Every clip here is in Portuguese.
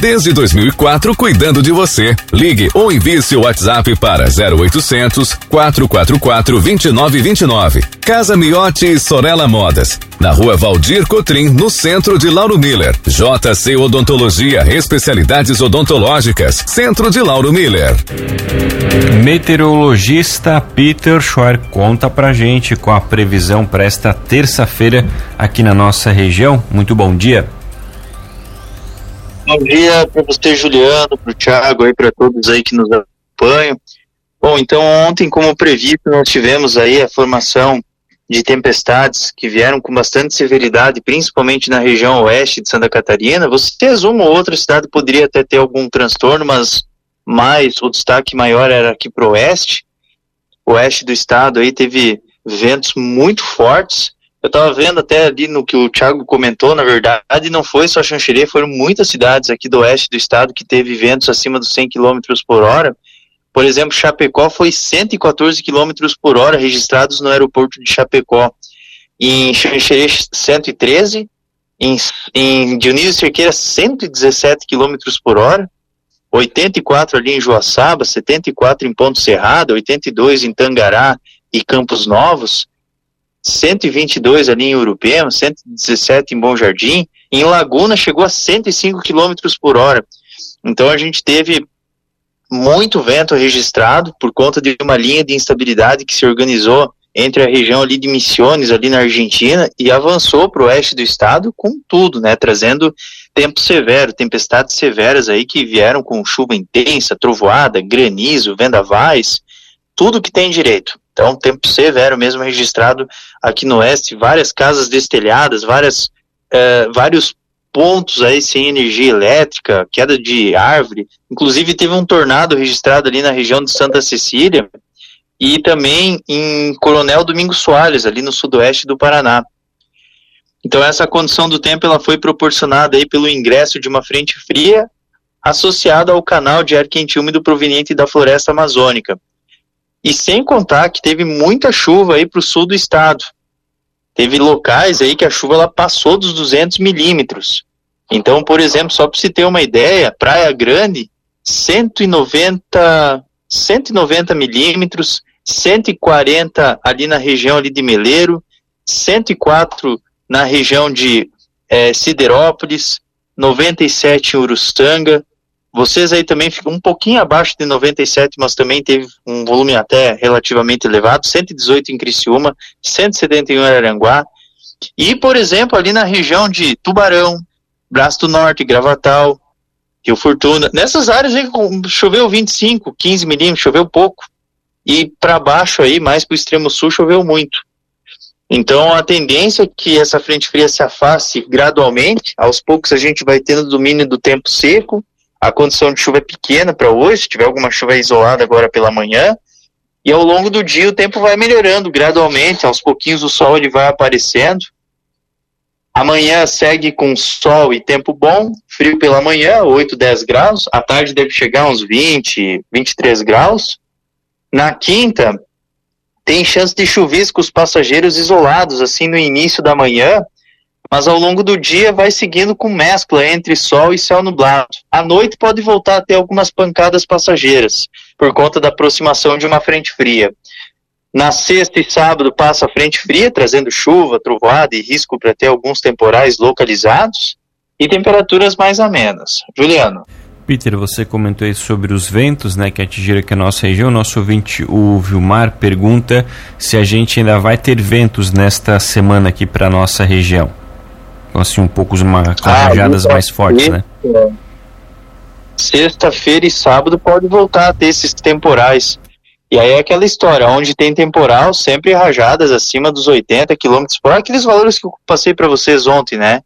Desde 2004, cuidando de você. Ligue ou envie seu WhatsApp para 0800 444 2929. Casa Miotti Sorella Modas. Na rua Valdir Cotrim, no centro de Lauro Miller. JC Odontologia, especialidades odontológicas. Centro de Lauro Miller. Meteorologista Peter Schor conta pra gente com a previsão para esta terça-feira aqui na nossa região. Muito bom dia. Bom dia para você, Juliano, para o Thiago, aí para todos aí que nos acompanham. Bom, então ontem, como previsto, nós tivemos aí a formação de tempestades que vieram com bastante severidade, principalmente na região oeste de Santa Catarina. Vocês, uma ou outra cidade poderia até ter algum transtorno, mas mais o destaque maior era aqui para o oeste. Oeste do estado aí teve ventos muito fortes eu estava vendo até ali no que o Thiago comentou, na verdade, não foi só Xanxerê, foram muitas cidades aqui do oeste do estado que teve ventos acima dos 100 km por hora. Por exemplo, Chapecó foi 114 km por hora registrados no aeroporto de Chapecó. Em Xanxerê, 113. Em, em Dionísio Cerqueira, 117 km por hora. 84 ali em Joaçaba, 74 em Ponto Serrado, 82 em Tangará e Campos Novos. 122 ali em Urupema, 117 em Bom Jardim, em Laguna chegou a 105 km por hora. Então a gente teve muito vento registrado por conta de uma linha de instabilidade que se organizou entre a região ali de Missiones, ali na Argentina, e avançou para o oeste do estado com tudo, né, trazendo tempo severo, tempestades severas aí que vieram com chuva intensa, trovoada, granizo, vendavais, tudo que tem direito. Então, tempo severo mesmo registrado aqui no oeste, várias casas destelhadas, várias, uh, vários pontos aí sem energia elétrica, queda de árvore. Inclusive, teve um tornado registrado ali na região de Santa Cecília e também em Coronel Domingos Soares, ali no sudoeste do Paraná. Então, essa condição do tempo ela foi proporcionada aí pelo ingresso de uma frente fria associada ao canal de ar quente úmido proveniente da floresta amazônica. E sem contar que teve muita chuva aí para o sul do estado. Teve locais aí que a chuva ela passou dos 200 milímetros. Então, por exemplo, só para se ter uma ideia, Praia Grande, 190, 190 milímetros, 140 ali na região ali de Meleiro, 104 na região de é, Siderópolis, 97 em Uruçanga, vocês aí também ficam um pouquinho abaixo de 97, mas também teve um volume até relativamente elevado, 118 em Criciúma, 171 em Aranguá. E, por exemplo, ali na região de Tubarão, Braço do Norte, Gravatal, Rio Fortuna, nessas áreas aí choveu 25, 15 milímetros, choveu pouco. E para baixo aí, mais para o extremo sul, choveu muito. Então, a tendência é que essa frente fria se afaste gradualmente, aos poucos a gente vai tendo domínio do tempo seco, a condição de chuva é pequena para hoje, se tiver alguma chuva isolada agora pela manhã, e ao longo do dia o tempo vai melhorando gradualmente, aos pouquinhos o sol ele vai aparecendo. Amanhã segue com sol e tempo bom, frio pela manhã, 8, 10 graus, à tarde deve chegar uns 20, 23 graus. Na quinta, tem chance de chuviscos passageiros isolados, assim no início da manhã, mas ao longo do dia vai seguindo com mescla entre sol e céu nublado. À noite pode voltar a ter algumas pancadas passageiras, por conta da aproximação de uma frente fria. Na sexta e sábado passa a frente fria, trazendo chuva, trovoada e risco para ter alguns temporais localizados e temperaturas mais amenas. Juliano. Peter, você comentou aí sobre os ventos né, que atingiram aqui a nossa região. Nosso ouvinte, o Vilmar, pergunta se a gente ainda vai ter ventos nesta semana aqui para a nossa região. Assim, um pouco uma, com ah, rajadas mais fortes, né? Sexta-feira e sábado pode voltar a ter esses temporais. E aí é aquela história, onde tem temporal, sempre rajadas acima dos 80 km por hora, aqueles valores que eu passei para vocês ontem, né?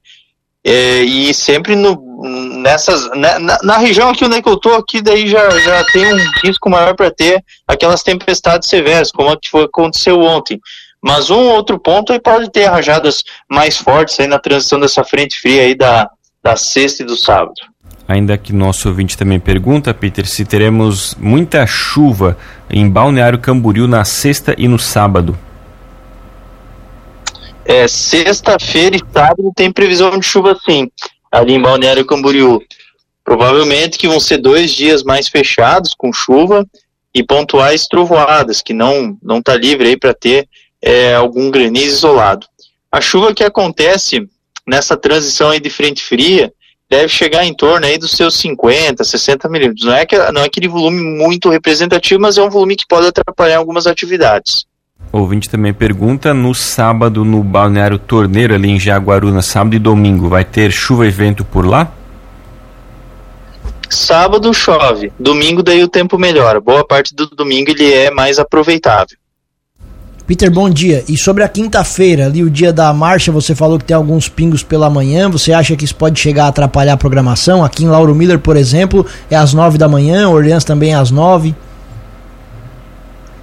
É, e sempre no, nessas, né, na, na, região aqui onde é que eu tô, aqui daí já, já tem um risco maior para ter aquelas tempestades severas, como a que foi, aconteceu ontem. Mas um outro ponto aí pode ter rajadas mais fortes aí na transição dessa frente fria aí da, da sexta e do sábado. Ainda que nosso ouvinte também pergunta, Peter, se teremos muita chuva em Balneário Camboriú na sexta e no sábado. É, Sexta-feira e sábado tem previsão de chuva sim, ali em Balneário Camboriú. Provavelmente que vão ser dois dias mais fechados com chuva e pontuais trovoadas, que não não está livre aí para ter é, algum granizo isolado. A chuva que acontece nessa transição aí de frente fria deve chegar em torno aí dos seus 50, 60 milímetros. Não é, que, não é aquele volume muito representativo, mas é um volume que pode atrapalhar algumas atividades. O ouvinte também pergunta, no sábado no Balneário Torneiro, ali em Jaguaruna, sábado e domingo, vai ter chuva e vento por lá? Sábado chove, domingo daí o tempo melhora. Boa parte do domingo ele é mais aproveitável. Peter, bom dia. E sobre a quinta-feira, ali o dia da marcha, você falou que tem alguns pingos pela manhã. Você acha que isso pode chegar a atrapalhar a programação? Aqui em Lauro Miller, por exemplo, é às nove da manhã, Orleans também é às nove.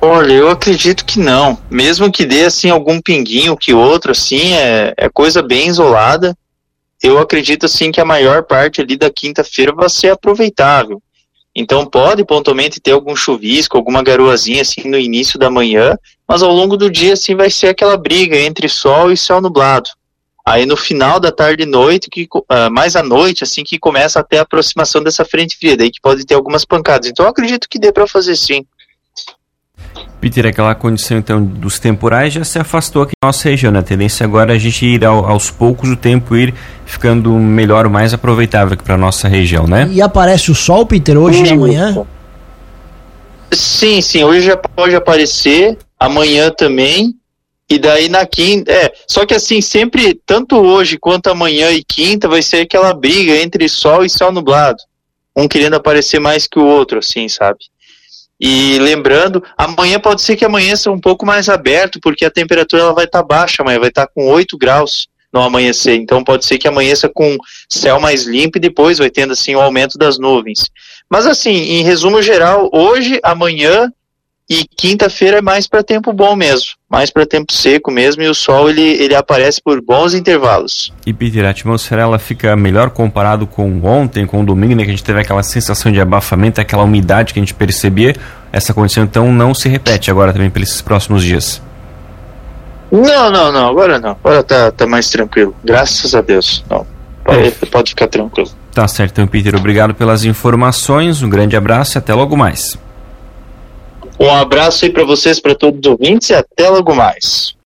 Olha, eu acredito que não. Mesmo que dê assim algum pinguinho que outro, assim, é, é coisa bem isolada. Eu acredito assim que a maior parte ali da quinta-feira vai ser aproveitável. Então pode pontualmente ter algum chuvisco, alguma garoazinha assim no início da manhã, mas ao longo do dia assim vai ser aquela briga entre sol e céu nublado. Aí no final da tarde e noite, que, uh, mais à noite, assim que começa até a aproximação dessa frente fria, daí que pode ter algumas pancadas. Então acredito que dê para fazer sim. Peter, aquela condição então dos temporais já se afastou aqui na nossa região, né? A tendência agora é a gente ir ao, aos poucos o tempo ir ficando melhor, mais aproveitável aqui para nossa região, né? E aparece o sol, Peter, hoje e amanhã? Sim, sim, hoje já pode aparecer, amanhã também, e daí na quinta, é, só que assim, sempre, tanto hoje quanto amanhã e quinta, vai ser aquela briga entre sol e céu nublado. Um querendo aparecer mais que o outro, assim, sabe? E lembrando, amanhã pode ser que amanheça um pouco mais aberto, porque a temperatura ela vai estar tá baixa amanhã, vai estar tá com 8 graus no amanhecer. Então pode ser que amanheça com céu mais limpo e depois vai tendo assim o um aumento das nuvens. Mas assim, em resumo geral, hoje, amanhã e quinta-feira é mais para tempo bom mesmo, mais para tempo seco mesmo, e o sol ele, ele aparece por bons intervalos. E Peter, a atmosfera ela fica melhor comparado com ontem, com o domingo, né, que a gente teve aquela sensação de abafamento, aquela umidade que a gente percebia. Essa condição então não se repete agora também pelos próximos dias. Não, não, não, agora não. Agora tá, tá mais tranquilo. Graças a Deus. Não. Pode, pode ficar tranquilo. Tá certo, então, Peter. Obrigado pelas informações. Um grande abraço e até logo mais. Um abraço aí para vocês, para todos os ouvintes e até logo mais.